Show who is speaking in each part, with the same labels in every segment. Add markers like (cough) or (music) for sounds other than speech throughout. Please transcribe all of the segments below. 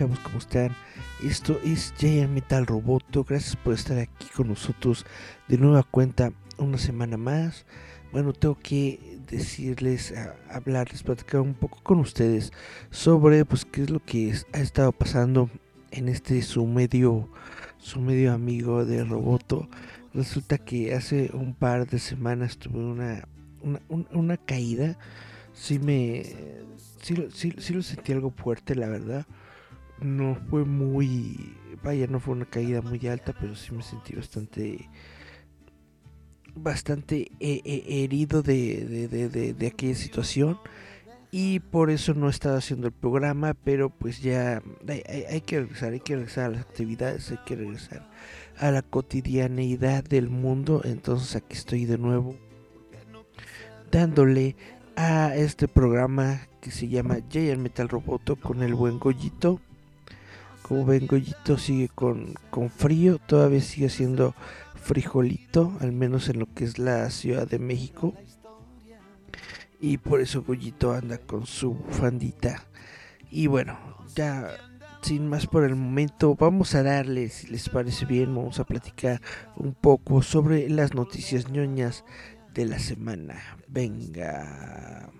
Speaker 1: Chavos, ¿cómo están? Esto es Giant Metal Roboto. Gracias por estar aquí con nosotros de nueva cuenta una semana más. Bueno, tengo que decirles, hablarles, platicar un poco con ustedes sobre pues qué es lo que ha estado pasando en este su medio su medio amigo de Roboto. Resulta que hace un par de semanas tuve una una, una caída. Sí me sí, sí, sí lo sentí algo fuerte, la verdad. No fue muy. Vaya, no fue una caída muy alta, pero sí me sentí bastante. Bastante eh, eh, herido de, de, de, de, aquella situación. Y por eso no he estado haciendo el programa, pero pues ya hay, que regresar, hay que regresar a las actividades, hay que regresar a la cotidianeidad del mundo. Entonces aquí estoy de nuevo dándole a este programa que se llama Giant Metal Roboto con el buen Goyito. Como ven, Goyito sigue con, con frío, todavía sigue siendo frijolito, al menos en lo que es la Ciudad de México. Y por eso Goyito anda con su fandita. Y bueno, ya sin más por el momento, vamos a darles, si les parece bien, vamos a platicar un poco sobre las noticias ñoñas de la semana. Venga.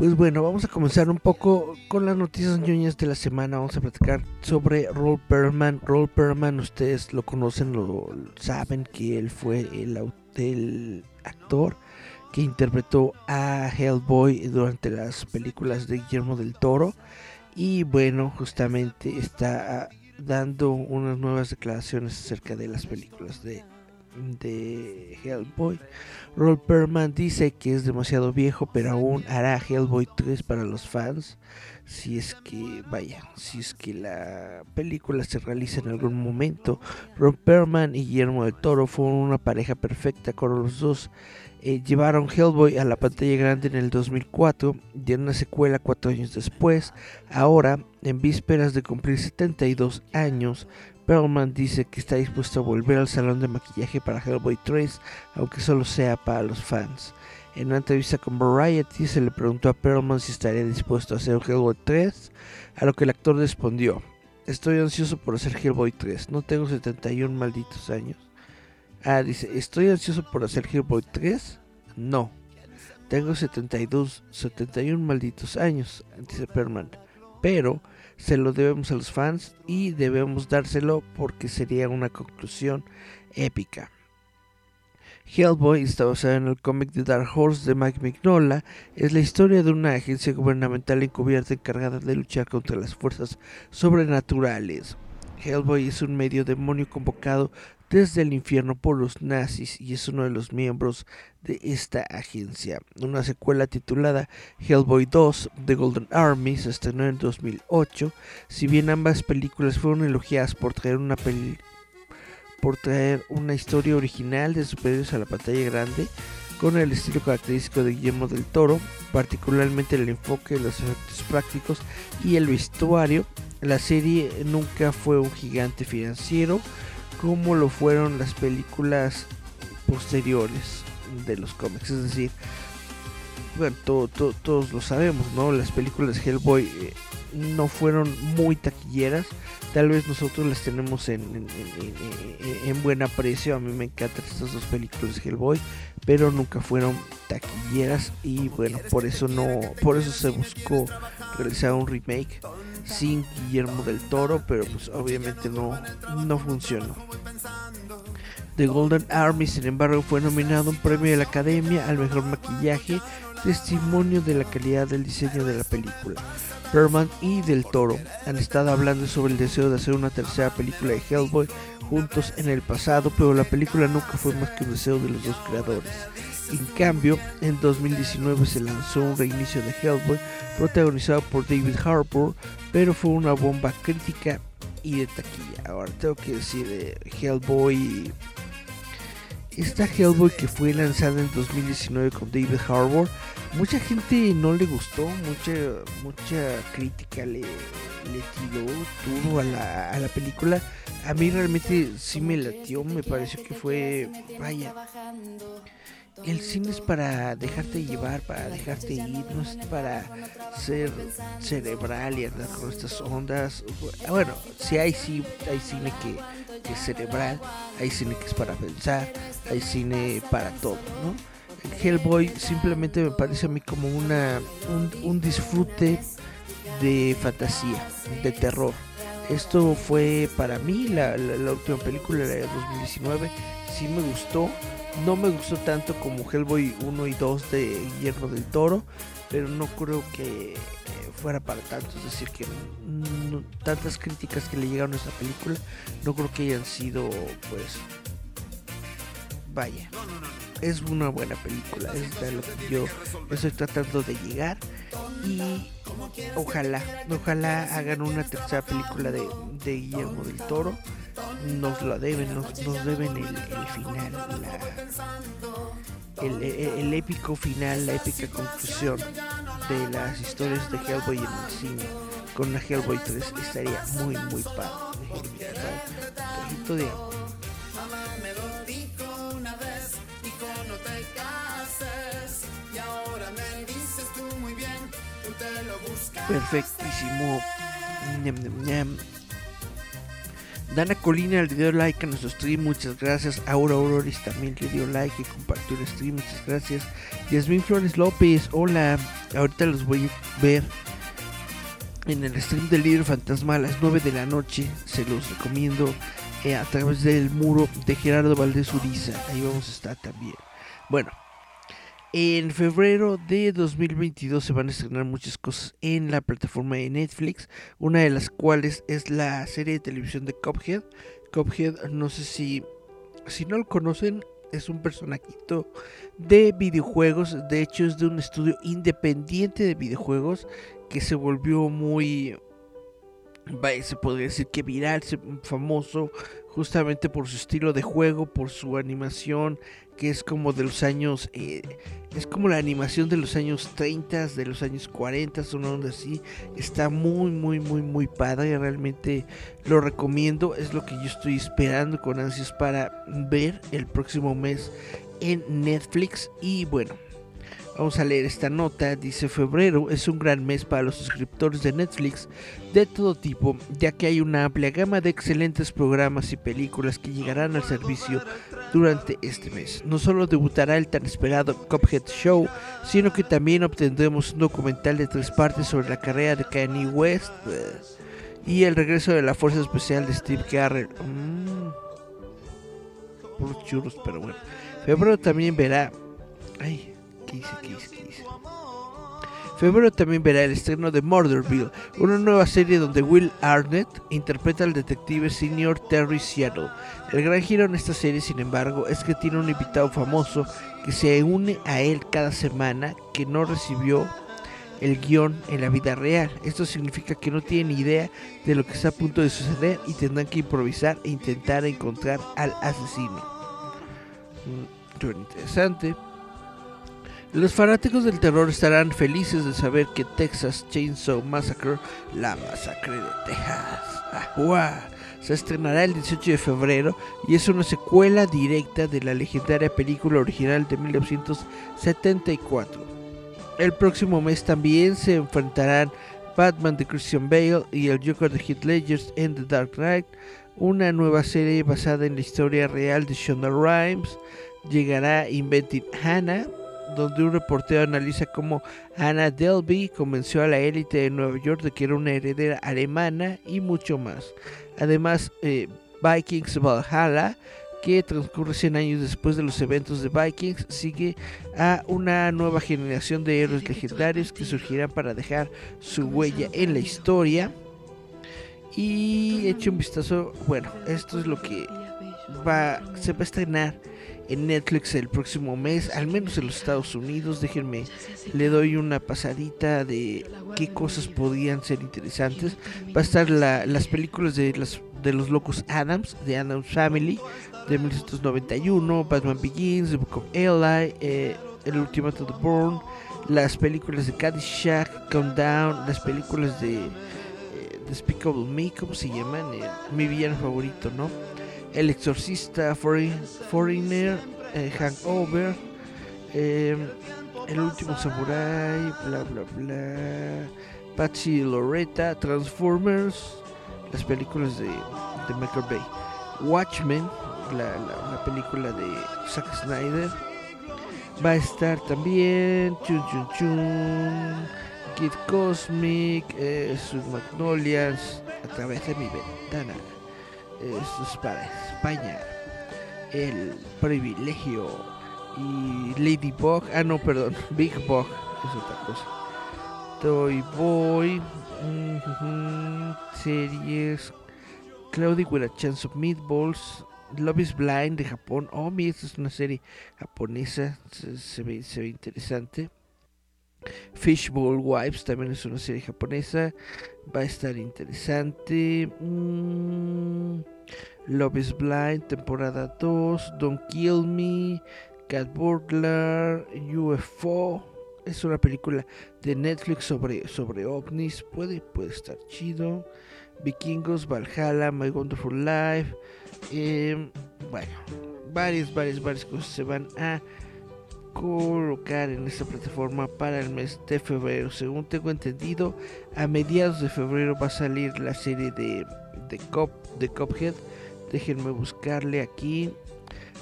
Speaker 1: Pues bueno, vamos a comenzar un poco con las noticias ñoñas de la semana. Vamos a platicar sobre Roll Perlman. Roll Perlman, ustedes lo conocen, lo saben que él fue el, el actor que interpretó a Hellboy durante las películas de Guillermo del Toro. Y bueno, justamente está dando unas nuevas declaraciones acerca de las películas de de Hellboy. Roll Perman dice que es demasiado viejo, pero aún hará Hellboy 3 para los fans. Si es que, vaya, si es que la película se realiza en algún momento. Roll Perman y Guillermo del Toro fueron una pareja perfecta con los dos. Eh, llevaron Hellboy a la pantalla grande en el 2004 y en una secuela cuatro años después. Ahora, en vísperas de cumplir 72 años, Perlman dice que está dispuesto a volver al salón de maquillaje para Hellboy 3, aunque solo sea para los fans. En una entrevista con Variety se le preguntó a Perlman si estaría dispuesto a hacer Hellboy 3, a lo que el actor respondió, estoy ansioso por hacer Hellboy 3, no tengo 71 malditos años. Ah, dice, ¿estoy ansioso por hacer Hellboy 3? No, tengo 72, 71 malditos años, dice Perlman, pero se lo debemos a los fans y debemos dárselo porque sería una conclusión épica. Hellboy está basado en el cómic de Dark Horse de Mike Mignola. Es la historia de una agencia gubernamental encubierta encargada de luchar contra las fuerzas sobrenaturales. Hellboy es un medio demonio convocado desde el infierno por los nazis y es uno de los miembros de esta agencia. Una secuela titulada Hellboy 2 The Golden Army se estrenó en 2008. Si bien ambas películas fueron elogiadas por traer una por traer una historia original de superiores a la pantalla grande con el estilo característico de Guillermo del Toro, particularmente el enfoque los efectos prácticos y el vestuario. La serie nunca fue un gigante financiero, como lo fueron las películas posteriores de los cómics. Es decir, todos lo sabemos, ¿no? Las películas de Hellboy eh, no fueron muy taquilleras. Tal vez nosotros las tenemos en, en, en, en, buen aprecio. A mí me encantan estas dos películas de Hellboy, pero nunca fueron taquilleras y bueno, por eso no, por eso se buscó realizar un remake sin Guillermo del Toro, pero pues obviamente no, no funcionó. The Golden Army, sin embargo, fue nominado un premio de la Academia al mejor maquillaje, testimonio de la calidad del diseño de la película. Berman y Del Toro han estado hablando sobre el deseo de hacer una tercera película de Hellboy juntos en el pasado, pero la película nunca fue más que un deseo de los dos creadores. En cambio, en 2019 se lanzó un reinicio de Hellboy protagonizado por David Harbour, pero fue una bomba crítica y de taquilla. Ahora tengo que decir, eh, Hellboy esta Hellboy que fue lanzada en 2019 con David Harbour, mucha gente no le gustó, mucha mucha crítica le, le tiró todo a la, a la película. A mí realmente sí me latió, me pareció que fue, vaya, el cine es para dejarte llevar, para dejarte ir, no es para ser cerebral y andar con estas ondas. Bueno, si hay, sí, hay cine que, que, es cerebral, hay cine que es para pensar, hay cine para todo, ¿no? El Hellboy simplemente me parece a mí como una, un, un disfrute de fantasía, de terror. Esto fue para mí la, la, la última película de 2019, sí me gustó no me gustó tanto como Hellboy 1 y 2 de Guillermo del Toro, pero no creo que fuera para tanto. Es decir, que no, tantas críticas que le llegaron a esta película, no creo que hayan sido, pues, vaya, es una buena película, es de lo que yo estoy tratando de llegar y ojalá, ojalá hagan una tercera película de, de Guillermo del Toro nos la deben, nos, nos deben el, el final, la, el, el, el, épico final, la épica conclusión de las historias de Hellboy en el cine. Con la Hellboy 3 estaría muy, muy padre. Un poquito de Perfectísimo. Ñam, ñam, ñam. Dana Colina le dio like a nuestro stream, muchas gracias. Aura Auroris también le dio like y compartió el stream, muchas gracias. Yasmin Flores López, hola. Ahorita los voy a ver en el stream del libro fantasma a las 9 de la noche. Se los recomiendo eh, a través del muro de Gerardo Valdés Uriza. Ahí vamos a estar también. Bueno, en febrero de 2022 se van a estrenar muchas cosas en la plataforma de Netflix, una de las cuales es la serie de televisión de Cuphead. Cuphead, no sé si, si no lo conocen, es un personajito de videojuegos, de hecho es de un estudio independiente de videojuegos que se volvió muy, se podría decir que viral, famoso, justamente por su estilo de juego, por su animación, que es como de los años, eh, es como la animación de los años 30, de los años 40, una onda así. Está muy, muy, muy, muy padre. Realmente lo recomiendo. Es lo que yo estoy esperando con ansias para ver el próximo mes en Netflix. Y bueno, Vamos a leer esta nota. Dice febrero es un gran mes para los suscriptores de Netflix de todo tipo, ya que hay una amplia gama de excelentes programas y películas que llegarán al servicio durante este mes. No solo debutará el tan esperado Cuphead Show, sino que también obtendremos un documental de tres partes sobre la carrera de Kanye West y el regreso de la Fuerza Especial de Steve Carell. Mmm, por churros, pero bueno. Febrero también verá. Ay, Febrero también verá el estreno de Murderville, una nueva serie donde Will Arnett interpreta al detective senior Terry Seattle. El gran giro en esta serie, sin embargo, es que tiene un invitado famoso que se une a él cada semana que no recibió el guion en la vida real. Esto significa que no tienen idea de lo que está a punto de suceder y tendrán que improvisar e intentar encontrar al asesino. Muy interesante. Los fanáticos del terror estarán felices de saber que Texas Chainsaw Massacre, la masacre de Texas, ¡Ajua! se estrenará el 18 de febrero y es una secuela directa de la legendaria película original de 1974. El próximo mes también se enfrentarán Batman de Christian Bale y el Joker de Heath Ledger en The Dark Knight, una nueva serie basada en la historia real de Shonda Rhimes. Llegará Inventing Hannah, donde un reportero analiza cómo Anna Delvey convenció a la élite de Nueva York de que era una heredera alemana y mucho más. Además, eh, Vikings Valhalla, que transcurre 100 años después de los eventos de Vikings, sigue a una nueva generación de héroes legendarios que surgirán para dejar su huella en la historia. Y eche un vistazo, bueno, esto es lo que va, se va a estrenar en Netflix el próximo mes, al menos en los Estados Unidos. Déjenme, le doy una pasadita de qué cosas podrían ser interesantes. Va a estar las películas de, las, de los locos Adams, de Adams Family, de 1991, Batman Begins, The Book of Eli, eh, El Ultimato de Bourne, las películas de Caddyshack, Countdown, las películas de eh, Despicable Me, ¿cómo se llaman? mi villano favorito, ¿no? El Exorcista, Foreigner, eh, Hangover, eh, El Último Samurai, bla bla bla, Patsy Loretta, Transformers, las películas de, de Michael Bay, Watchmen, la, la, película de Zack Snyder, va a estar también Chun Chun Chun, Kid Cosmic, eh, Sus Magnolias, a través de mi ventana. Esto es para España. El privilegio. Y Ladybug. Ah, no, perdón. (laughs) Big Bug. Es otra cosa. Toy Boy. series. Cloudy with a Chance of Meatballs. Love is Blind de Japón. Oh, mira, esta es una serie japonesa. Se, ve, se ve interesante. Fishbowl Wives también es una serie japonesa. Va a estar interesante. Mm, Love is Blind, temporada 2. Don't Kill Me. Cat Burglar. UFO. Es una película de Netflix sobre, sobre ovnis. Puede, puede estar chido. Vikingos, Valhalla, My Wonderful Life. Em, bueno, varias, varias, varias cosas se van a colocar en esta plataforma para el mes de febrero. Según tengo entendido, a mediados de febrero va a salir la serie de, de, Cop, de Cophead. Déjenme buscarle aquí.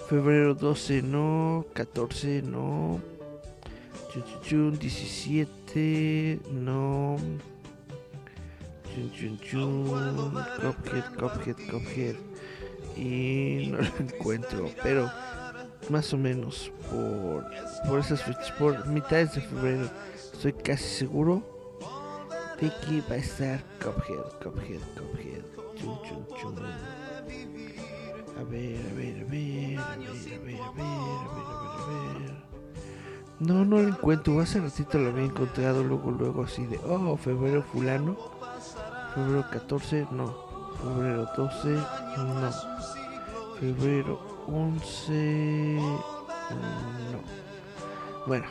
Speaker 1: Febrero 12 no, 14 no, 17 no. Cophead, Cophead, Cophead. Y no lo encuentro, pero más o menos por, por esas fechas, por mitades de febrero, estoy casi seguro de que va a estar Cuphead, Cuphead, Cuphead, chum, chum, chum. A ver, a ver, a ver, a ver, a ver, a ver, a ver, a ver, No, no lo encuentro, hace ratito lo había encontrado, luego, luego así de, oh, febrero fulano, febrero 14, no, febrero 12, no, febrero 11. No. Bueno.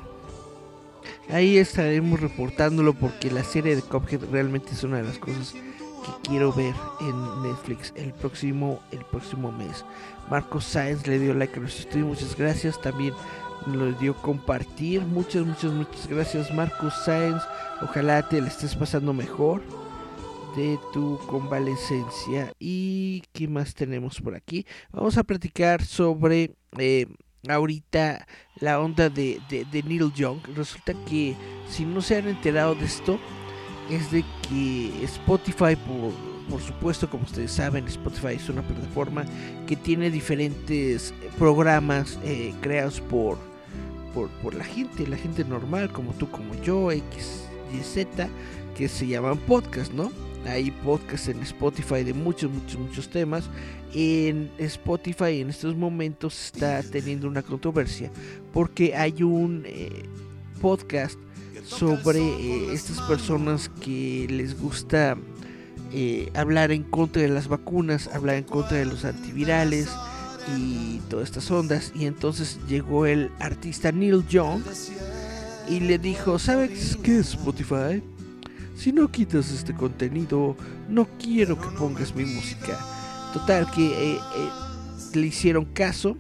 Speaker 1: Ahí estaremos reportándolo porque la serie de Cuphead realmente es una de las cosas que quiero ver en Netflix el próximo, el próximo mes. Marcos Sáenz le dio like a nuestro estudio, muchas gracias. También lo dio compartir. Muchas, muchas, muchas gracias Marcos Sáenz. Ojalá te le estés pasando mejor de tu convalecencia. ¿Y qué más tenemos por aquí? Vamos a platicar sobre eh, ahorita la onda de, de, Neil Young. Resulta que si no se han enterado de esto, es de que Spotify, por, por supuesto, como ustedes saben, Spotify es una plataforma que tiene diferentes programas eh, creados por, por, por la gente, la gente normal, como tú, como yo, X, Y, Z, que se llaman podcast, ¿no? Hay podcasts en Spotify de muchos, muchos, muchos temas. En Spotify en estos momentos está (laughs) teniendo una controversia porque hay un eh, podcast sobre eh, estas personas que les gusta eh, hablar en contra de las vacunas, hablar en contra de los antivirales y todas estas ondas. Y entonces llegó el artista Neil Young y le dijo, ¿sabes qué es Spotify? Si no quitas este contenido, no quiero que pongas mi música. Total, que eh, eh, le hicieron caso.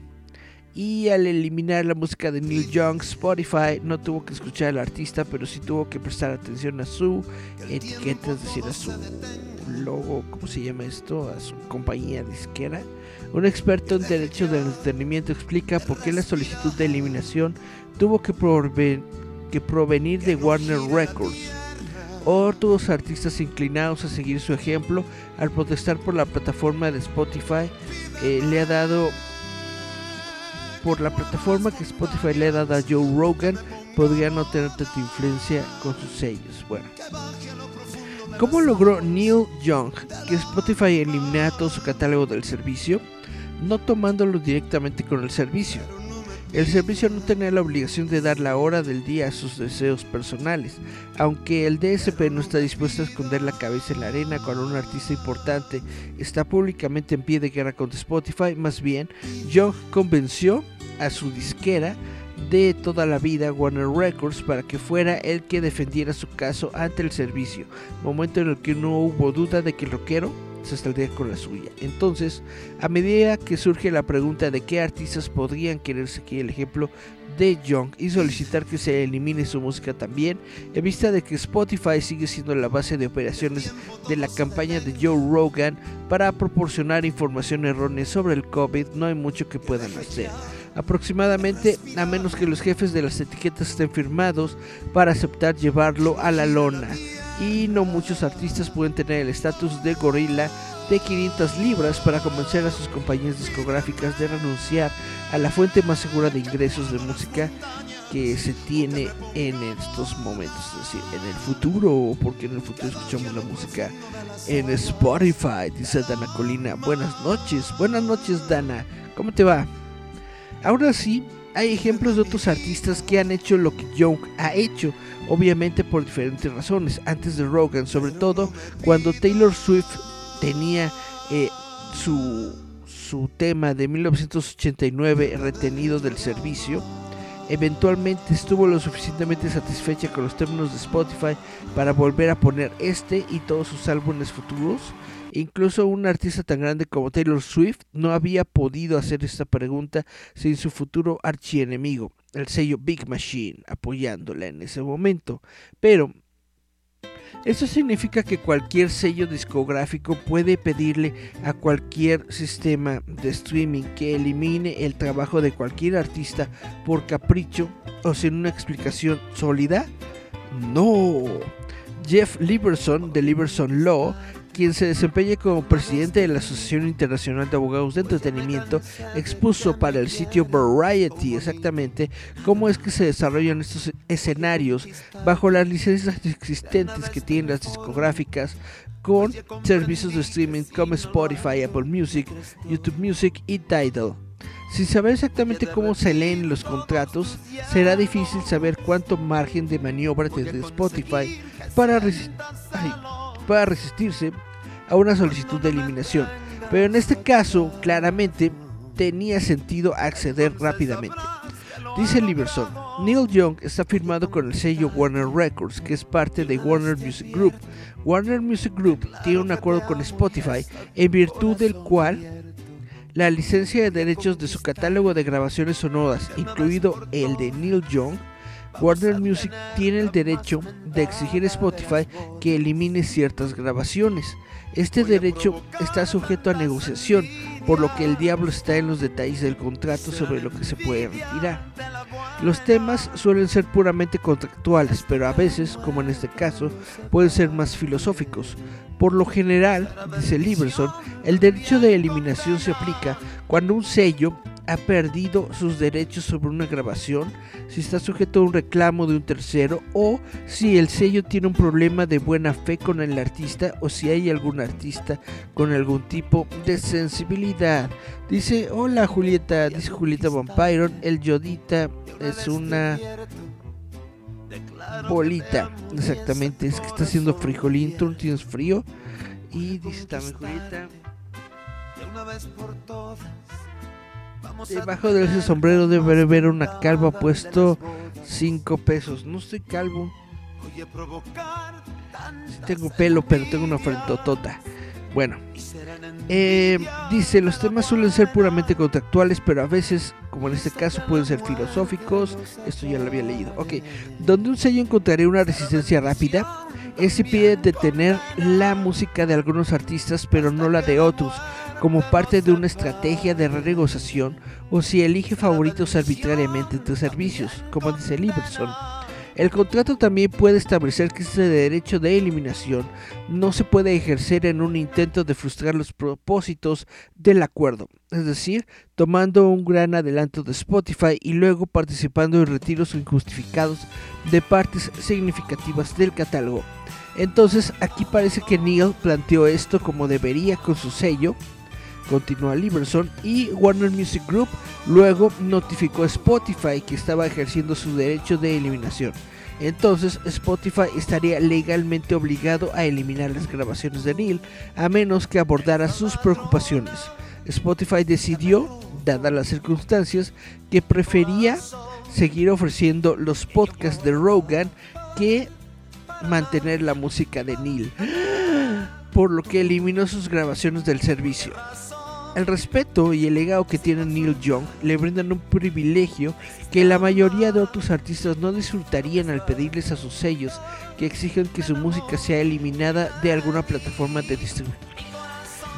Speaker 1: Y al eliminar la música de Neil Young, Spotify no tuvo que escuchar al artista, pero sí tuvo que prestar atención a su etiqueta, es decir, a su logo, ¿cómo se llama esto? A su compañía disquera. Un experto en derecho del entretenimiento explica por qué la solicitud de eliminación tuvo que provenir de Warner Records. Otros artistas inclinados a seguir su ejemplo al protestar por la plataforma de Spotify eh, le ha dado por la plataforma que Spotify le ha dado a Joe Rogan podría no tener tanta influencia con sus sellos. Bueno, ¿cómo logró Neil Young que Spotify eliminara todo su catálogo del servicio? No tomándolo directamente con el servicio. El servicio no tenía la obligación de dar la hora del día a sus deseos personales, aunque el DSP no está dispuesto a esconder la cabeza en la arena cuando un artista importante está públicamente en pie de guerra contra Spotify, más bien, Young convenció a su disquera de toda la vida Warner Records para que fuera el que defendiera su caso ante el servicio, momento en el que no hubo duda de que el rockero se saldría con la suya. Entonces, a medida que surge la pregunta de qué artistas podrían querer seguir el ejemplo de Young y solicitar que se elimine su música también, en vista de que Spotify sigue siendo la base de operaciones de la campaña de Joe Rogan para proporcionar información errónea sobre el COVID, no hay mucho que puedan hacer aproximadamente, a menos que los jefes de las etiquetas estén firmados para aceptar llevarlo a la lona. Y no muchos artistas pueden tener el estatus de gorila de 500 libras para convencer a sus compañías discográficas de renunciar a la fuente más segura de ingresos de música que se tiene en estos momentos, es decir, en el futuro, porque en el futuro escuchamos la música en Spotify, dice Dana Colina. Buenas noches, buenas noches Dana, ¿cómo te va? Ahora sí, hay ejemplos de otros artistas que han hecho lo que Young ha hecho, obviamente por diferentes razones, antes de Rogan, sobre todo cuando Taylor Swift tenía eh, su, su tema de 1989 retenido del servicio. Eventualmente estuvo lo suficientemente satisfecha con los términos de Spotify para volver a poner este y todos sus álbumes futuros Incluso un artista tan grande como Taylor Swift no había podido hacer esta pregunta sin su futuro archienemigo, el sello Big Machine, apoyándola en ese momento. Pero eso significa que cualquier sello discográfico puede pedirle a cualquier sistema de streaming que elimine el trabajo de cualquier artista por capricho o sin una explicación sólida. No. Jeff Liberson de Liberson Law quien se desempeña como presidente de la Asociación Internacional de Abogados de Entretenimiento, expuso para el sitio Variety exactamente cómo es que se desarrollan estos escenarios bajo las licencias existentes que tienen las discográficas con servicios de streaming como Spotify, Apple Music, YouTube Music y Tidal. Sin saber exactamente cómo se leen los contratos, será difícil saber cuánto margen de maniobra tiene Spotify para, para resistirse a una solicitud de eliminación, pero en este caso claramente tenía sentido acceder rápidamente. Dice Liberson, Neil Young está firmado con el sello Warner Records, que es parte de Warner Music Group. Warner Music Group tiene un acuerdo con Spotify, en virtud del cual la licencia de derechos de su catálogo de grabaciones sonoras, incluido el de Neil Young, Warner Music tiene el derecho de exigir a Spotify que elimine ciertas grabaciones. Este derecho está sujeto a negociación, por lo que el diablo está en los detalles del contrato sobre lo que se puede retirar. Los temas suelen ser puramente contractuales, pero a veces, como en este caso, pueden ser más filosóficos. Por lo general, dice Liberson, el derecho de eliminación se aplica cuando un sello ha perdido sus derechos sobre una grabación, si está sujeto a un reclamo de un tercero o si el sello tiene un problema de buena fe con el artista o si hay algún artista con algún tipo de sensibilidad. Dice, hola Julieta, dice Julieta Vampire, el Yodita es una bolita, exactamente, es que está haciendo frijolín, tú no tienes frío. Y dice también Julieta, Debajo de ese sombrero debe haber una calva puesto 5 pesos. No estoy calvo. tengo pelo, pero tengo una frentotota. Bueno, eh, dice, los temas suelen ser puramente contractuales, pero a veces, como en este caso, pueden ser filosóficos. Esto ya lo había leído. Ok, donde un sello encontraría una resistencia rápida ese pide detener la música de algunos artistas pero no la de otros, como parte de una estrategia de renegociación o si elige favoritos arbitrariamente entre servicios, como dice Liberson. El contrato también puede establecer que ese derecho de eliminación no se puede ejercer en un intento de frustrar los propósitos del acuerdo, es decir, tomando un gran adelanto de Spotify y luego participando en retiros injustificados de partes significativas del catálogo. Entonces aquí parece que Neil planteó esto como debería con su sello, continúa Liberson, y Warner Music Group luego notificó a Spotify que estaba ejerciendo su derecho de eliminación. Entonces Spotify estaría legalmente obligado a eliminar las grabaciones de Neil a menos que abordara sus preocupaciones. Spotify decidió, dadas las circunstancias, que prefería seguir ofreciendo los podcasts de Rogan que mantener la música de Neil, por lo que eliminó sus grabaciones del servicio. El respeto y el legado que tiene Neil Young le brindan un privilegio que la mayoría de otros artistas no disfrutarían al pedirles a sus sellos que exigen que su música sea eliminada de alguna plataforma de distribución.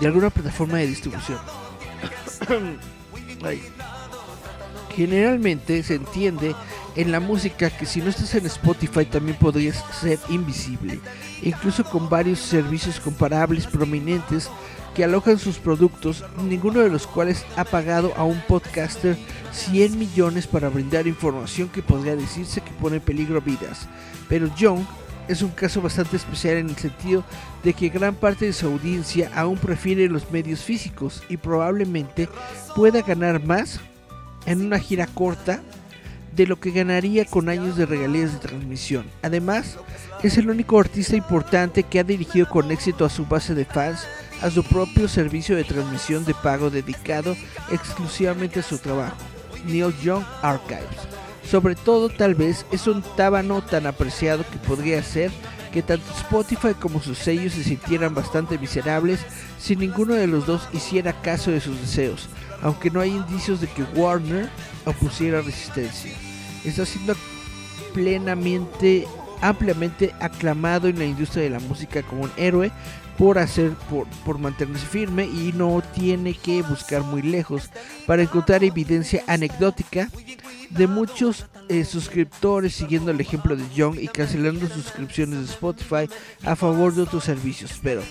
Speaker 1: De alguna plataforma de distribución. (coughs) Generalmente se entiende en la música que si no estás en Spotify también podrías ser invisible, incluso con varios servicios comparables prominentes que alojan sus productos, ninguno de los cuales ha pagado a un podcaster 100 millones para brindar información que podría decirse que pone en peligro vidas. Pero Young es un caso bastante especial en el sentido de que gran parte de su audiencia aún prefiere los medios físicos y probablemente pueda ganar más en una gira corta de lo que ganaría con años de regalías de transmisión. Además, es el único artista importante que ha dirigido con éxito a su base de fans a su propio servicio de transmisión de pago dedicado exclusivamente a su trabajo, Neil Young Archives. Sobre todo tal vez es un tábano tan apreciado que podría ser que tanto Spotify como sus sellos se sintieran bastante miserables si ninguno de los dos hiciera caso de sus deseos, aunque no hay indicios de que Warner opusiera resistencia. Está siendo plenamente, ampliamente aclamado en la industria de la música como un héroe por hacer por, mantenerse firme y no tiene que buscar muy lejos para encontrar evidencia anecdótica de muchos eh, suscriptores siguiendo el ejemplo de Young y cancelando suscripciones de Spotify a favor de otros servicios. Pero,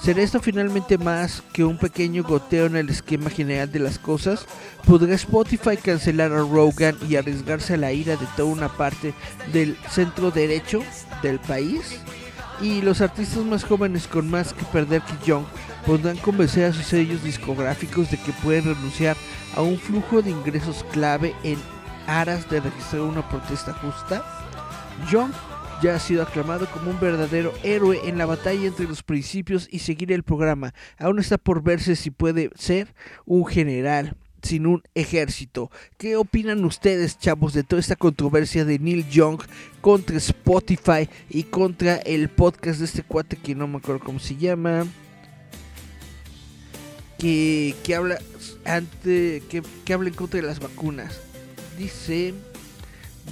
Speaker 1: ¿será esto finalmente más que un pequeño goteo en el esquema general de las cosas? ¿Podrá Spotify cancelar a Rogan y arriesgarse a la ira de toda una parte del centro derecho del país? Y los artistas más jóvenes con más que perder que Young podrán convencer a sus sellos discográficos de que pueden renunciar a un flujo de ingresos clave en aras de registrar una protesta justa. Young ya ha sido aclamado como un verdadero héroe en la batalla entre los principios y seguir el programa. Aún está por verse si puede ser un general sin un ejército. ¿Qué opinan ustedes, chavos, de toda esta controversia de Neil Young contra Spotify y contra el podcast de este cuate que no me acuerdo cómo se llama? Que, que habla ante que, que habla en contra de las vacunas. Dice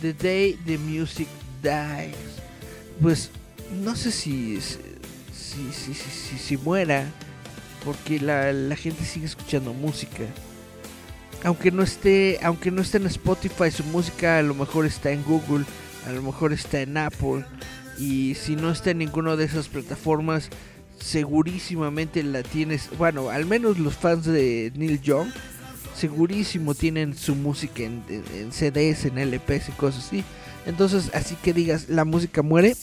Speaker 1: The Day the Music Dies. Pues no sé si si, si, si, si, muera porque la, la gente sigue escuchando música aunque no esté, aunque no esté en Spotify, su música a lo mejor está en Google, a lo mejor está en Apple. Y si no está en ninguna de esas plataformas, segurísimamente la tienes. Bueno, al menos los fans de Neil Young, segurísimo tienen su música en, en CDs, en LPs y cosas así. Entonces, así que digas, la música muere.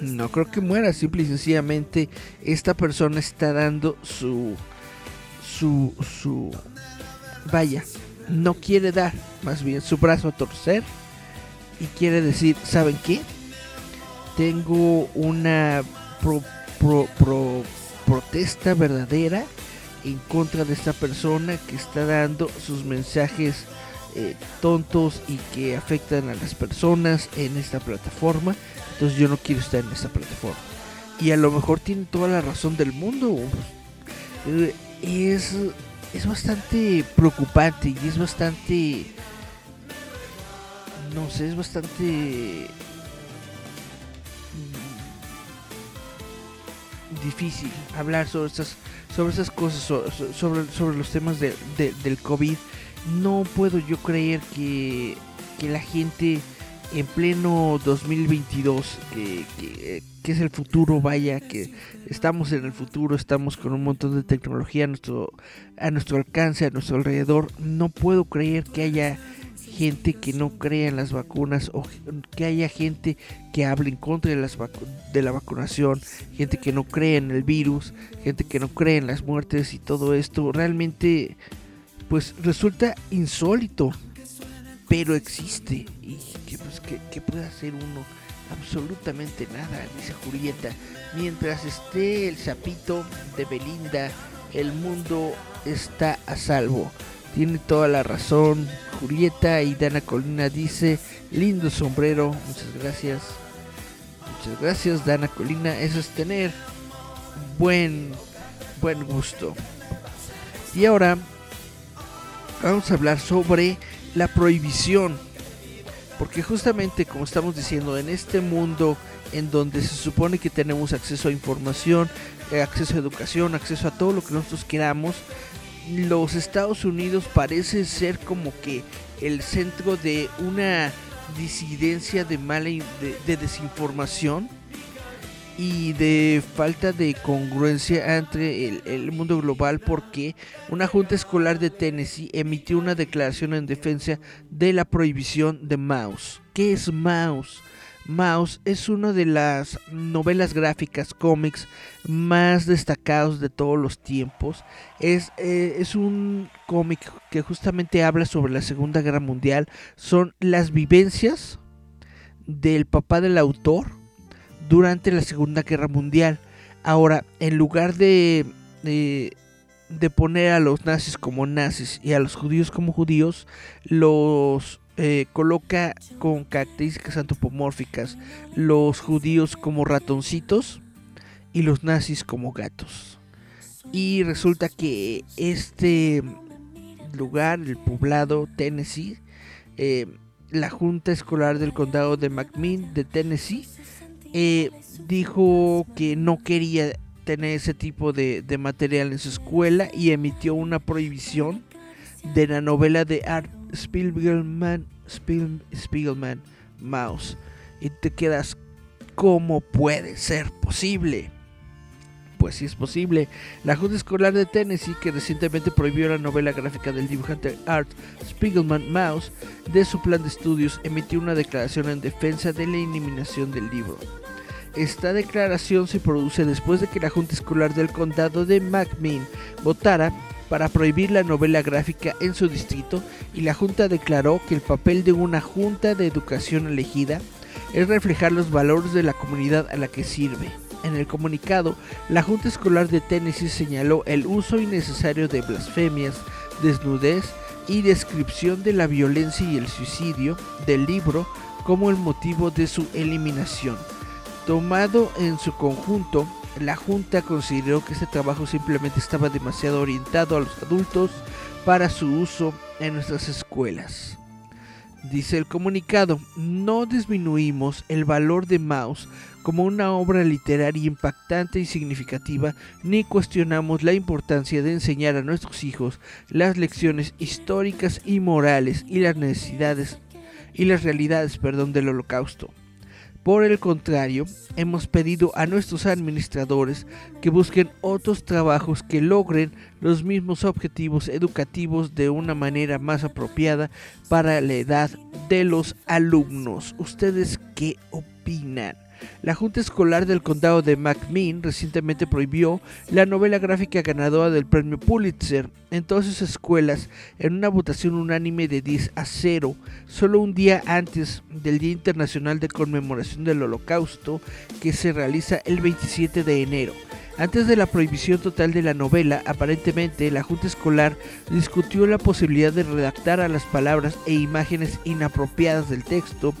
Speaker 1: No creo que muera, simple y sencillamente esta persona está dando su su su vaya, no quiere dar más bien su brazo a torcer y quiere decir, ¿saben qué? Tengo una protesta verdadera en contra de esta persona que está dando sus mensajes eh, tontos y que afectan a las personas en esta plataforma. Entonces yo no quiero estar en esta plataforma. Y a lo mejor tiene toda la razón del mundo. Eh, es es bastante preocupante y es bastante no sé es bastante difícil hablar sobre estas, sobre esas cosas, sobre, sobre los temas de, del COVID. No puedo yo creer que, que la gente en pleno 2022, que, que, es el futuro, vaya, que estamos en el futuro, estamos con un montón de tecnología a nuestro, a nuestro alcance, a nuestro alrededor, no puedo creer que haya gente que no crea en las vacunas o que haya gente que hable en contra de, las de la vacunación, gente que no cree en el virus, gente que no cree en las muertes y todo esto, realmente pues resulta insólito, pero existe. ¿Y qué, pues, puede hacer uno? Absolutamente nada, dice Julieta. Mientras esté el sapito de Belinda, el mundo está a salvo. Tiene toda la razón. Julieta y Dana Colina dice, lindo sombrero, muchas gracias. Muchas gracias Dana Colina, eso es tener buen, buen gusto. Y ahora vamos a hablar sobre la prohibición. Porque justamente como estamos diciendo, en este mundo en donde se supone que tenemos acceso a información, eh, acceso a educación, acceso a todo lo que nosotros queramos, los Estados Unidos parece ser como que el centro de una disidencia de mala de, desinformación y de falta de congruencia entre el, mundo global porque una junta escolar de Tennessee emitió una declaración en defensa de la prohibición de mouse. ¿Qué es mouse? Mouse es una de las novelas gráficas, cómics más destacados de todos los tiempos. Es, eh, es un cómic que justamente habla sobre la Segunda Guerra Mundial. Son las vivencias del papá del autor durante la Segunda Guerra Mundial. Ahora, en lugar de, de poner a los nazis como nazis y a los judíos como judíos, los eh, coloca con características antropomórficas los judíos como ratoncitos y los nazis como gatos. Y resulta que este lugar, el poblado Tennessee, eh, la Junta Escolar del Condado de McMinn de Tennessee, eh, dijo que no quería tener ese tipo de, material en su escuela y emitió una prohibición de la novela de Art Spiegelman, Spiegelman Mouse. Y te quedas, ¿cómo puede ser posible? Pues sí es posible. La Junta Escolar de Tennessee, que recientemente prohibió la novela gráfica del dibujante Art Spiegelman Mouse de su plan de estudios, emitió una declaración en defensa de la eliminación del libro. Esta declaración se produce después de que la Junta Escolar del Condado de McMinn votara para prohibir la novela gráfica en su distrito y la Junta declaró que el papel de una Junta de Educación elegida es reflejar los valores de la comunidad a la que sirve. En el comunicado, la Junta Escolar de Tennessee señaló el uso innecesario de blasfemias, desnudez y descripción de la violencia y el suicidio del libro como el motivo de su eliminación. Tomado en su conjunto, la Junta consideró que este trabajo simplemente estaba demasiado orientado a los adultos para su uso en nuestras escuelas. Dice el comunicado, no disminuimos el valor de Maus como una obra literaria impactante y significativa, ni cuestionamos la importancia de enseñar a nuestros hijos las lecciones históricas y morales y las necesidades y las realidades, perdón, del holocausto. Por el contrario, hemos pedido a nuestros administradores que busquen otros trabajos que logren los mismos objetivos educativos de una manera más apropiada para la edad de los alumnos. ¿Ustedes qué opinan? La Junta Escolar del Condado de McMinn recientemente prohibió la novela gráfica ganadora del premio Pulitzer en todas sus escuelas en una votación unánime de 10 a 0, solo un día antes del Día Internacional de Conmemoración del Holocausto que se realiza el 27 de enero. Antes de la prohibición total de la novela, aparentemente la Junta Escolar discutió la posibilidad de redactar a las palabras e imágenes inapropiadas del texto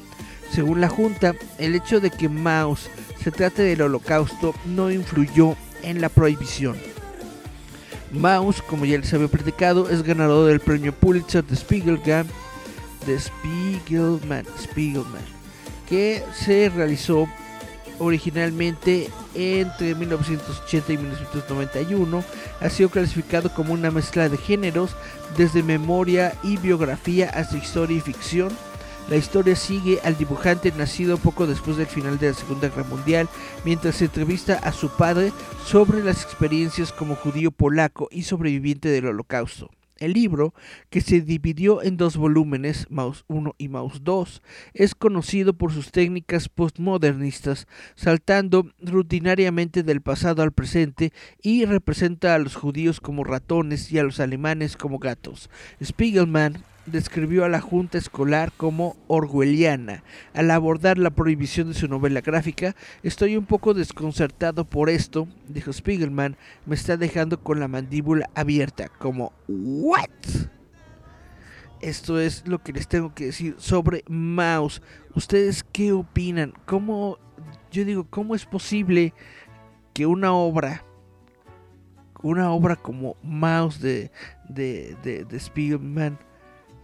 Speaker 1: según la Junta, el hecho de que Maus se trate del holocausto no influyó en la prohibición. Maus, como ya les había platicado, es ganador del premio Pulitzer de Spiegelman, de Spiegelman, Spiegelman que se realizó originalmente entre 1980 y 1991, ha sido clasificado como una mezcla de géneros, desde memoria y biografía hasta historia y ficción. La historia sigue al dibujante nacido poco después del final de la Segunda Guerra Mundial, mientras entrevista a su padre sobre las experiencias como judío polaco y sobreviviente del Holocausto. El libro, que se dividió en dos volúmenes, Mouse 1 y Mouse 2, es conocido por sus técnicas postmodernistas, saltando rutinariamente del pasado al presente y representa a los judíos como ratones y a los alemanes como gatos. Spiegelman describió a la Junta Escolar como orwelliana. Al abordar la prohibición de su novela gráfica, estoy un poco desconcertado por esto, dijo Spiegelman, me está dejando con la mandíbula abierta, como ¿what? Esto es lo que les tengo que decir sobre Mouse. ¿Ustedes qué opinan? ¿Cómo, yo digo, cómo es posible que una obra, una obra como Mouse de, de, de, de Spiegelman,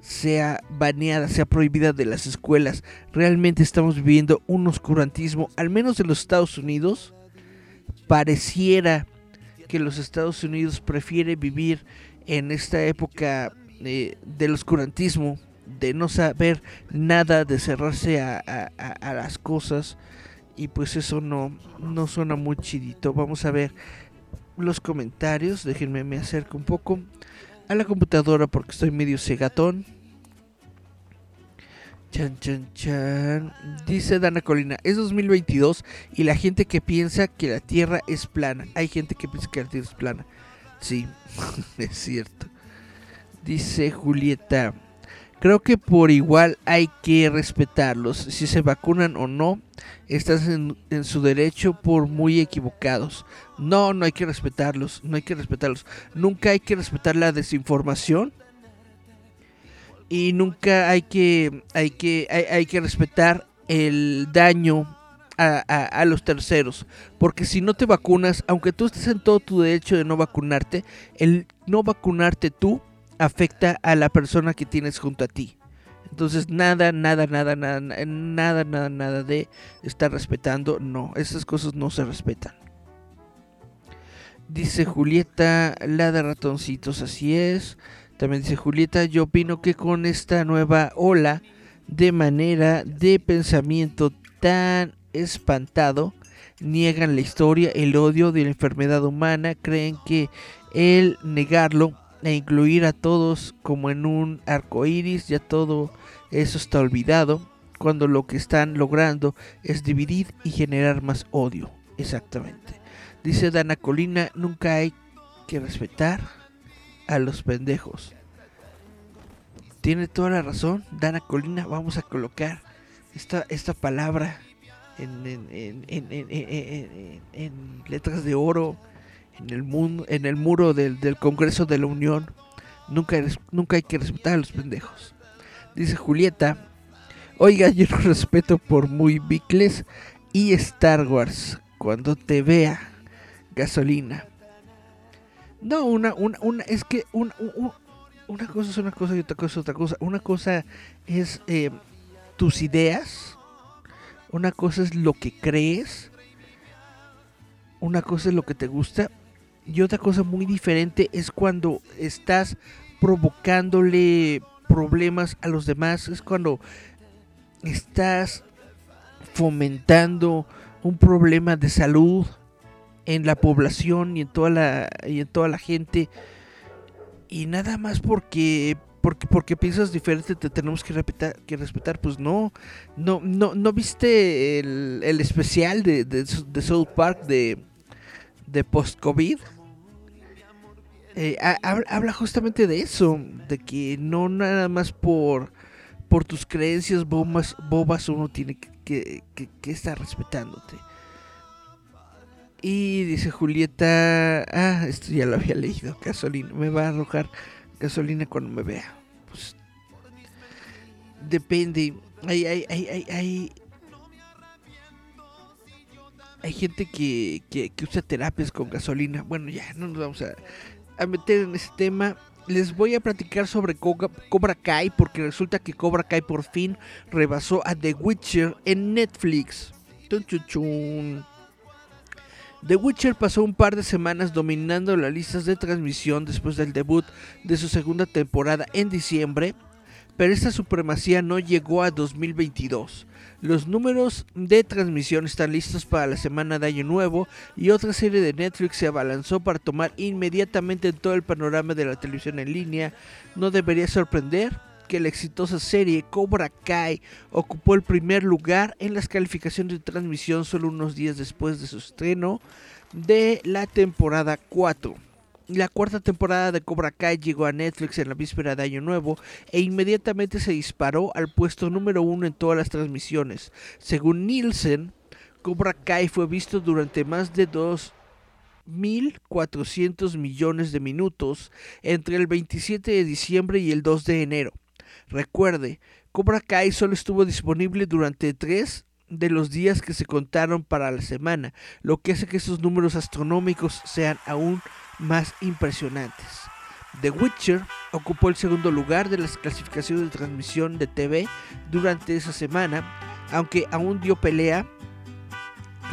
Speaker 1: sea baneada, sea prohibida de las escuelas. Realmente estamos viviendo un oscurantismo, al menos en los Estados Unidos. Pareciera que los Estados Unidos prefiere vivir en esta época eh, del oscurantismo, de no saber nada, de cerrarse a, las cosas. Y pues eso no, no suena muy chidito. Vamos a ver los comentarios. Déjenme me acerco un poco a la computadora porque estoy medio cegatón. Chan, chan, chan. Dice Dana Colina, es 2022 y la gente que piensa que la Tierra es plana. Hay gente que piensa que la Tierra es plana. Sí, (laughs) es cierto. Dice Julieta, creo que por igual hay que respetarlos. Si se vacunan o no, están en, su derecho por muy equivocados. No, no hay que respetarlos, no hay que respetarlos. Nunca hay que respetar la desinformación y nunca hay que hay que hay, que respetar el daño a, a, los terceros porque si no te vacunas aunque tú estés en todo tu derecho de no vacunarte el no vacunarte tú afecta a la persona que tienes junto a ti entonces nada, nada, nada, nada, nada, nada, nada de estar respetando. No, esas cosas no se respetan. Dice Julieta, la de ratoncitos, así es. También dice Julieta, yo opino que con esta nueva ola de manera de pensamiento tan espantado, niegan la historia, el odio de la enfermedad humana, creen que el negarlo e incluir a todos como en un arco iris, ya todo eso está olvidado, cuando lo que están logrando es dividir y generar más odio. Exactamente. Dice Dana Colina, nunca hay que respetar a los pendejos. Tiene toda la razón, Dana Colina, vamos a colocar esta, esta palabra en, en, en, en letras de oro en el, mundo, en el muro del, del Congreso de la Unión. Nunca, nunca hay que respetar a los pendejos. Dice Julieta, oiga, yo no respeto por muy bicles y Star Wars. Cuando te vea, gasolina. No, una, una, una es que una cosa es una cosa y otra cosa es otra cosa. Una cosa es eh, tus ideas, una cosa es lo que crees, una cosa es lo que te gusta y otra cosa muy diferente es cuando estás provocándole problemas a los demás, es cuando estás fomentando un problema de salud en la población y en toda la y en toda la gente. Y nada más porque porque porque piensas diferente te tenemos que respetar que respetar. Pues no no no no viste el, el especial de, de, de South Park de de post-COVID, eh, habla justamente de eso, de que no nada más por, por tus creencias bobas, bobas uno tiene que, que, estar respetándote. Y dice Julieta, ah, esto ya lo había leído, gasolina, me va a arrojar gasolina cuando me vea. Pues depende, hay, hay, hay, hay, hay gente que, que, usa terapias con gasolina. Bueno, ya no nos vamos a, a meter en ese tema. Les voy a platicar sobre Cobra Kai porque resulta que Cobra Kai por fin rebasó a The Witcher en Netflix. The Witcher pasó un par de semanas dominando las listas de transmisión después del debut de su segunda temporada en diciembre, pero esta supremacía no llegó a 2022. Los números de transmisión están listos para la semana de Año Nuevo y otra serie de Netflix se abalanzó para tomar inmediatamente en todo el panorama de la televisión en línea. No debería sorprender que la exitosa serie Cobra Kai ocupó el primer lugar en las calificaciones de transmisión solo unos días después de su estreno de la temporada 4. La cuarta temporada de Cobra Kai llegó a Netflix en la víspera de Año Nuevo e inmediatamente se disparó al puesto número uno en todas las transmisiones. Según Nielsen, Cobra Kai fue visto durante más de 2.400 millones de minutos entre el 27 de diciembre y el 2 de enero. Recuerde, Cobra Kai solo estuvo disponible durante tres de los días que se contaron para la semana, lo que hace que estos números astronómicos sean aún más impresionantes. The Witcher ocupó el segundo lugar de las clasificaciones de transmisión de TV durante esa semana, aunque aún dio pelea.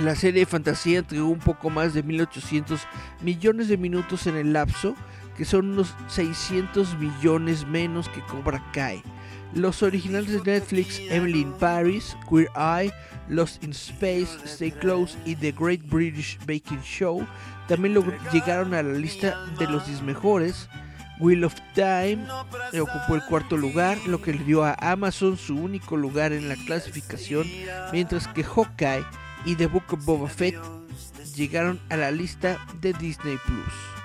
Speaker 1: La serie de fantasía entregó un poco más de 1800 millones de minutos en el lapso, que son unos 600 millones menos que Cobra Kai. Los originales de Netflix, Emily in Paris, Queer Eye, Lost in Space, Stay Close y The Great British Baking Show también llegaron a la lista de los 10 mejores. Wheel of Time ocupó el cuarto lugar, lo que le dio a Amazon su único lugar en la clasificación, mientras que Hawkeye y The Book of Boba Fett llegaron a la lista de Disney Plus.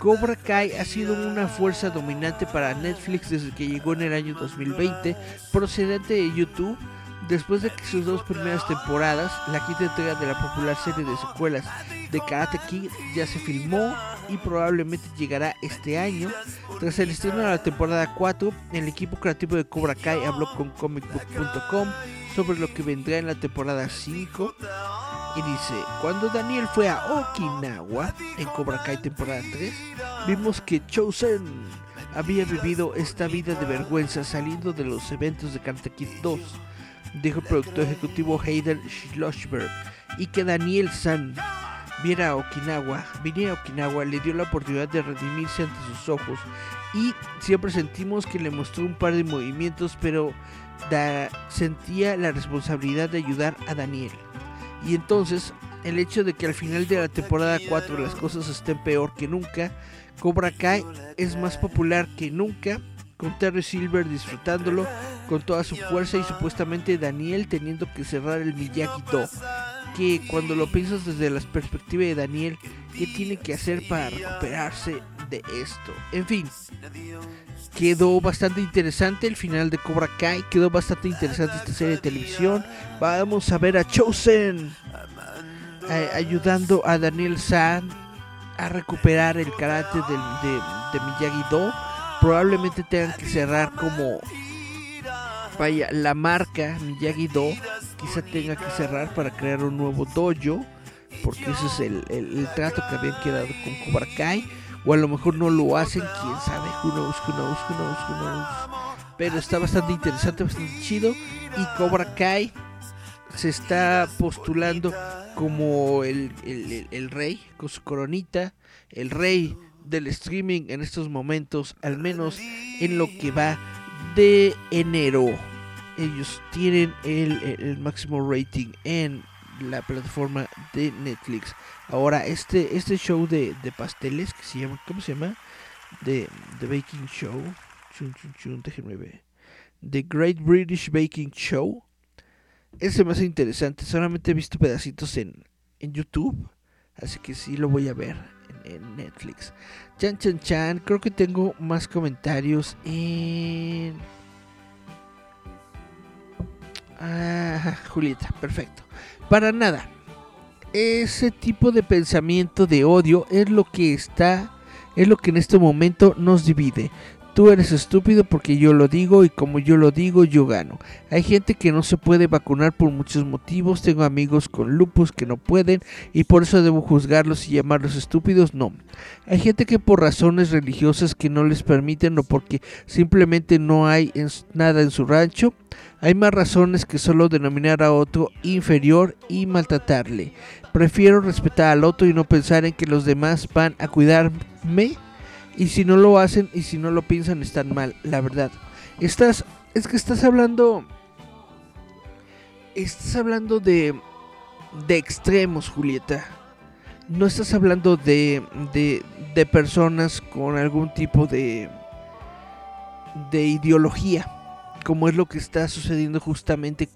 Speaker 1: Cobra Kai ha sido una fuerza dominante para Netflix desde que llegó en el año 2020, procedente de YouTube, después de que sus dos primeras temporadas, la quinta entrega de la popular serie de secuelas de Karate Kid, ya se filmó y probablemente llegará este año. Tras el estreno de la temporada 4, el equipo creativo de Cobra Kai habló con comicbook.com sobre lo que vendrá en la temporada 5 y dice, cuando Daniel fue a Okinawa en Cobra Kai temporada 3, vimos que Chosen había vivido esta vida de vergüenza saliendo de los eventos de Karate Kid 2, dijo el productor ejecutivo Heider Schlossberg, y que Daniel San viera Okinawa, viniera a Okinawa, le dio la oportunidad de redimirse ante sus ojos. Y siempre sentimos que le mostró un par de movimientos, pero sentía la responsabilidad de ayudar a Daniel. Y entonces, el hecho de que al final de la temporada 4 las cosas estén peor que nunca, Cobra Kai es más popular que nunca, con Terry Silver disfrutándolo con toda su fuerza y supuestamente Daniel teniendo que cerrar el Miyagi-Do. Que cuando lo piensas desde la perspectiva de Daniel, ¿qué tiene que hacer para recuperarse de esto? En fin, quedó bastante interesante el final de Cobra Kai, quedó bastante interesante esta serie de televisión. Vamos a ver a Chosen ayudando a Daniel San a recuperar el karate de, de Miyagi-Do. Probablemente tengan que cerrar como vaya la marca Miyagi-Do. Quizá tenga que cerrar para crear un nuevo dojo. Porque ese es el, el trato que habían quedado con Cobra Kai o a lo mejor no lo hacen, quién sabe, who knows, who knows, who knows, who knows. Pero está bastante interesante, bastante chido. Y Cobra Kai se está postulando como el, el, rey, con su coronita, el rey del streaming en estos momentos, al menos en lo que va de enero. Ellos tienen el, el máximo rating en la plataforma de Netflix. Ahora, este, este show de, pasteles que se llama, ¿cómo se llama? De, The Baking Show. Chun, chun, chun, déjenme ver. The Great British Baking Show. Ese hace interesante. Solamente he visto pedacitos en, en YouTube. Así que sí lo voy a ver en, en, Netflix. Chan, chan, chan. Creo que tengo más comentarios en. Ah, Julieta, perfecto. Para nada. Ese tipo de pensamiento de odio es lo que está, es lo que en este momento nos divide. Tú eres estúpido porque yo lo digo y como yo lo digo yo gano. Hay gente que no se puede vacunar por muchos motivos. Tengo amigos con lupus que no pueden y por eso debo juzgarlos y llamarlos estúpidos. No. Hay gente que por razones religiosas que no les permiten o porque simplemente no hay nada en su rancho. Hay más razones que solo denominar a otro inferior y maltratarle. Prefiero respetar al otro y no pensar en que los demás van a cuidarme y si no lo hacen y si no lo piensan están mal, la verdad. Estás, es que estás hablando, estás hablando de, de extremos, Julieta. No estás hablando de, de, de personas con algún tipo de, de ideología, como es lo que está sucediendo justamente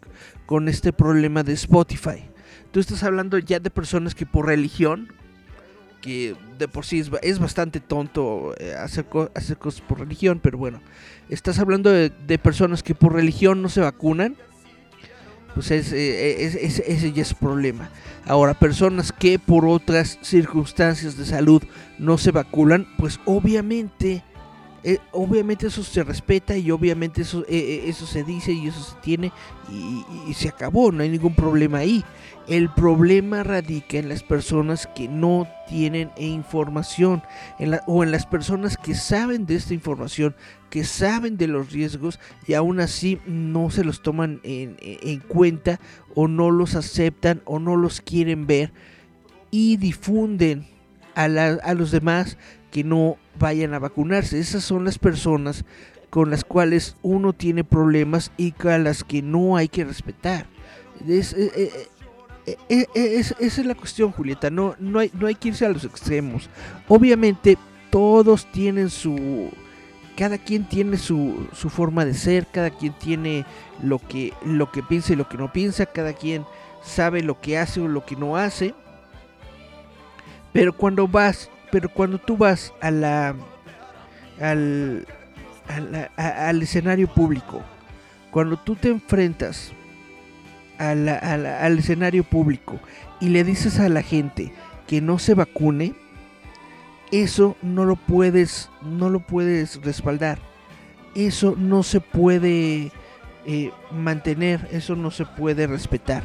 Speaker 1: con este problema de Spotify. Tú estás hablando ya de personas que por religión que de por sí es, bastante tonto eh, hacer, hacer, cosas por religión, pero bueno, estás hablando de, personas que por religión no se vacunan, pues eh, es, ese ya es problema. Ahora, personas que por otras circunstancias de salud no se vacunan, pues obviamente eh, obviamente eso se respeta y obviamente eso, eh, eh, eso se dice y eso se tiene y, se acabó, no hay ningún problema ahí. El problema radica en las personas que no tienen información o en las personas que saben de esta información, que saben de los riesgos y aún así no se los toman en, en cuenta o no los aceptan o no los quieren ver y difunden a, a los demás que no vayan a vacunarse. Esas son las personas con las cuales uno tiene problemas y a las que no hay que respetar. Es, eh, eh, eh, esa es la cuestión, Julieta. No, no, hay, no hay que irse a los extremos. Obviamente todos tienen su... Cada quien tiene su, su forma de ser, cada quien tiene lo que, lo que piensa y lo que no piensa, cada quien sabe lo que hace o lo que no hace. Pero cuando vas pero cuando tú vas a la, al, al escenario público, cuando tú te enfrentas al escenario público y le dices a la gente que no se vacune, eso no lo puedes, no lo puedes respaldar. Eso no se puede eh, mantener, eso no se puede respetar.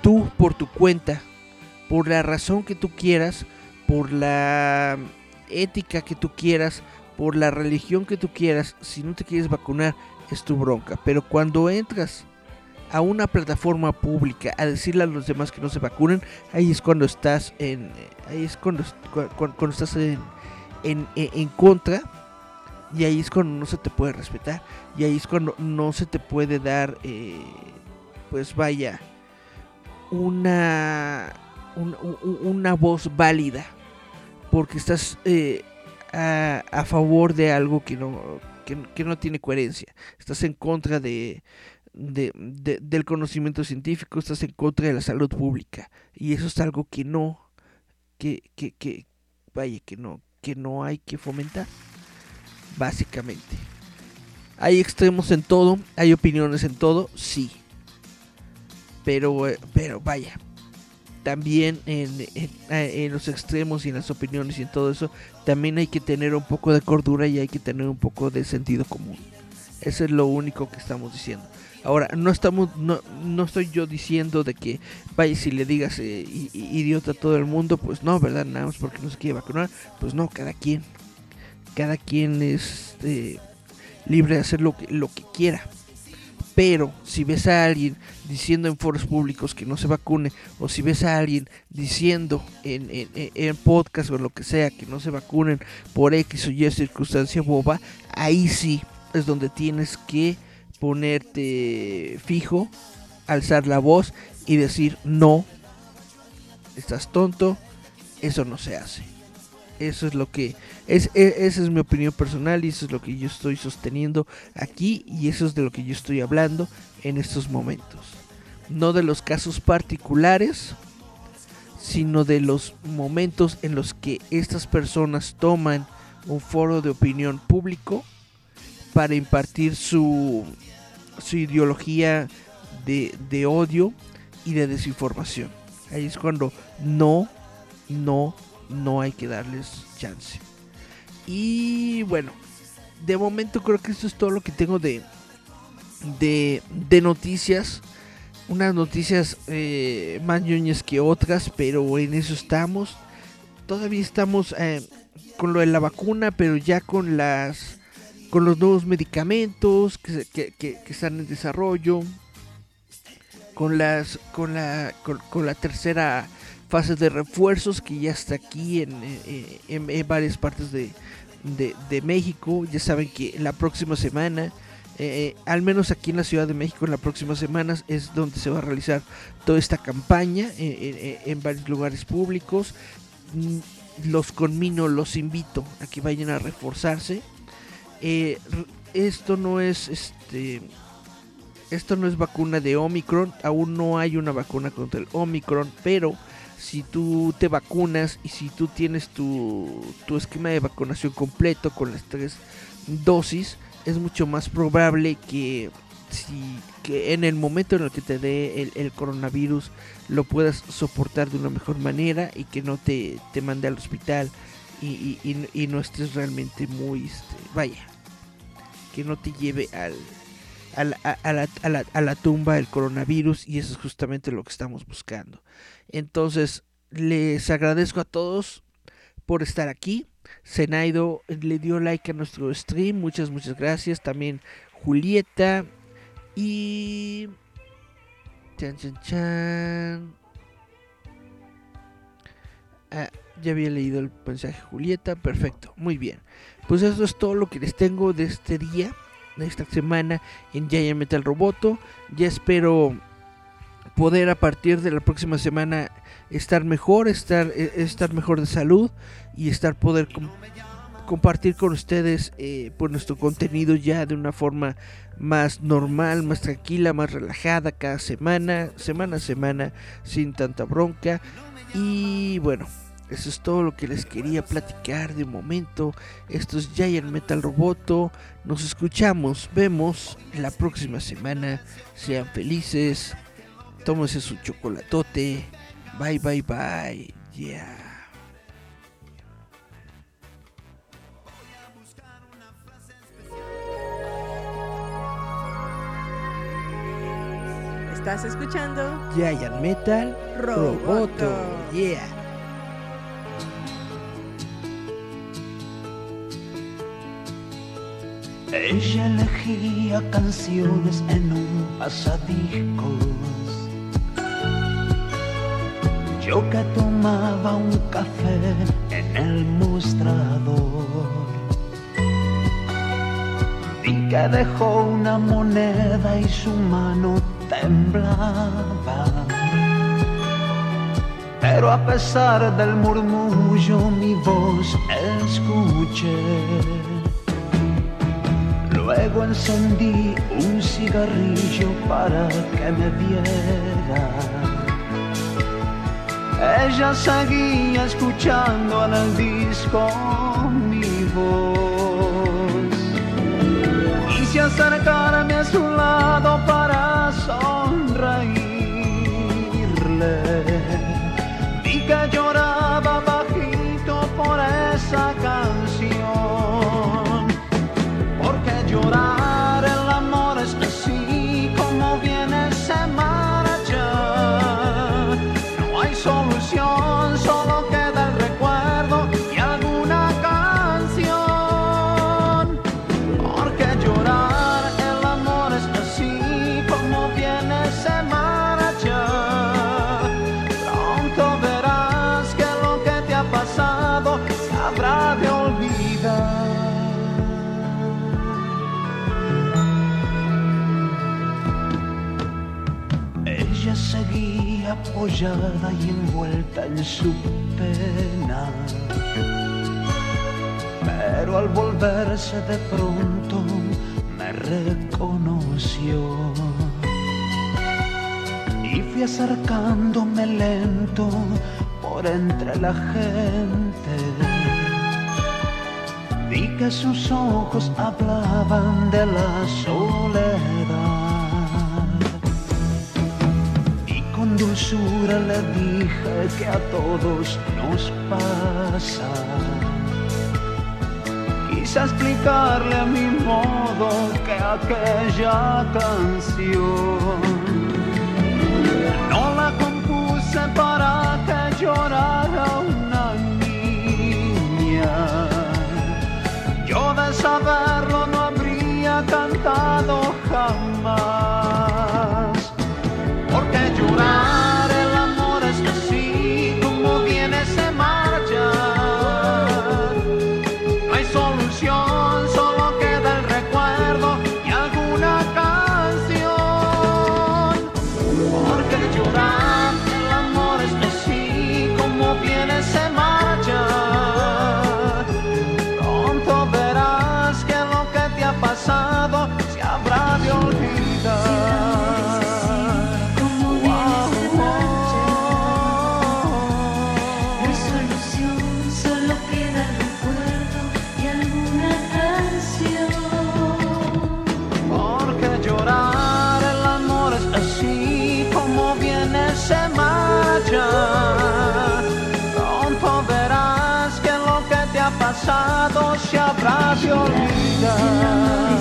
Speaker 1: Tú por tu cuenta, por la razón que tú quieras, por la ética que tú quieras, por la religión que tú quieras, si no te quieres vacunar, es tu bronca. Pero cuando entras a una plataforma pública a decirle a los demás que no se vacunen, ahí es cuando estás en ahí es cuando, estás en, en, contra y ahí es cuando no se te puede respetar y ahí es cuando no se te puede dar eh, pues vaya una una voz válida porque estás eh, a, favor de algo que no, que, no tiene coherencia. Estás en contra de, del conocimiento científico, estás en contra de la salud pública. Y eso es algo que no, que, que, que vaya, que no, que no hay que fomentar. Básicamente. Hay extremos en todo, hay opiniones en todo, sí. Pero, eh, pero vaya, también eh, en, los extremos y en las opiniones y en todo eso, también hay que tener un poco de cordura y hay que tener un poco de sentido común. Eso es lo único que estamos diciendo. Ahora, no estamos, no, no estoy yo diciendo de que vaya si le digas eh, idiota a todo el mundo, pues no, ¿verdad? Nada más porque no se quiere vacunar, pues no, cada quien, cada quien es eh, libre de hacer lo que, lo que quiera. Pero si ves a alguien diciendo en foros públicos que no se vacune, o si ves a alguien diciendo en, en, podcast o lo que sea que no se vacunen por X o Y circunstancia boba, ahí sí es donde tienes que ponerte fijo, alzar la voz y decir no, estás tonto, eso no se hace. Eso es lo que es, e, esa es mi opinión personal y eso es lo que yo estoy sosteniendo aquí y eso es de lo que yo estoy hablando en estos momentos. No de los casos particulares, sino de los momentos en los que estas personas toman un foro de opinión público para impartir su, su ideología de, de odio y de desinformación. Ahí es cuando no, no no hay que darles chance. Y bueno, de momento creo que esto es todo lo que tengo de, de, noticias. Unas noticias eh, más ñoñas que otras, pero en eso estamos. Todavía estamos eh, con lo de la vacuna, pero ya con las con los nuevos medicamentos que, que, que, están en desarrollo, con las con la con, la tercera fase de refuerzos que ya está aquí en, en, varias partes de, de, México. Ya saben que la próxima semana, eh, al menos aquí en la Ciudad de México, en las próximas semanas es donde se va a realizar toda esta campaña en varios lugares públicos. Mm, los conmino, los invito a que vayan a reforzarse. Eh, esto no es este esto no es vacuna de Omicron, aún no hay una vacuna contra el Omicron, pero si tú te vacunas y si tú tienes tu, tu esquema de vacunación completo con las tres dosis, es mucho más probable que si que en el momento en el que te dé el, coronavirus lo puedas soportar de una mejor manera y que no te, te mande al hospital y, y, no estés realmente muy, este, vaya, que no te lleve al, a, la, a, la, a, la, a la tumba el coronavirus y eso es justamente lo que estamos buscando. Entonces, les agradezco a todos por estar aquí. Zenaido le dio like a nuestro stream, muchas, muchas gracias. También Julieta, y... Chan, chan, chan. Ah, ya había leído el mensaje Julieta. Perfecto, muy bien. Pues eso es todo lo que les tengo de este día, de esta semana en Giant Metal Roboto. Ya espero poder a partir de la próxima semana estar mejor, estar, eh, estar mejor de salud y estar poder compartir con ustedes eh, pues nuestro contenido ya de una forma más normal, más tranquila, más relajada cada semana, semana a semana, sin tanta bronca. Y bueno, eso es todo lo que les quería platicar de momento. Esto es Giant Metal Roboto. Nos escuchamos, vemos la próxima semana. Sean felices. Tómense su chocolatote. Bye, bye, bye. Yeah.
Speaker 2: Estás escuchando
Speaker 1: Giant Metal Roboto. Yeah.
Speaker 3: Ella elegía canciones en un pasadiscos. Yo que tomaba un café en el mostrador. Y que dejó una moneda y su mano temblaba. Pero a pesar del murmullo mi voz escuché. Luego encendí un cigarrillo para que me viera. Ella seguía escuchando en el disco mi voz. Quise acercarme a su lado para sonreírle. Vi que lloraba bajito por esa canción. Y envuelta en su pena. Pero al volverse de pronto me reconoció. Y fui acercándome lento por entre la gente. Vi que sus ojos hablaban de la soledad. dulzura le dije que a todos nos pasa. Quise explicarle a mi modo que aquella canción no la compuse para que llorara una niña. Yo de saberlo no habría cantado jamás. habrás de olvidar.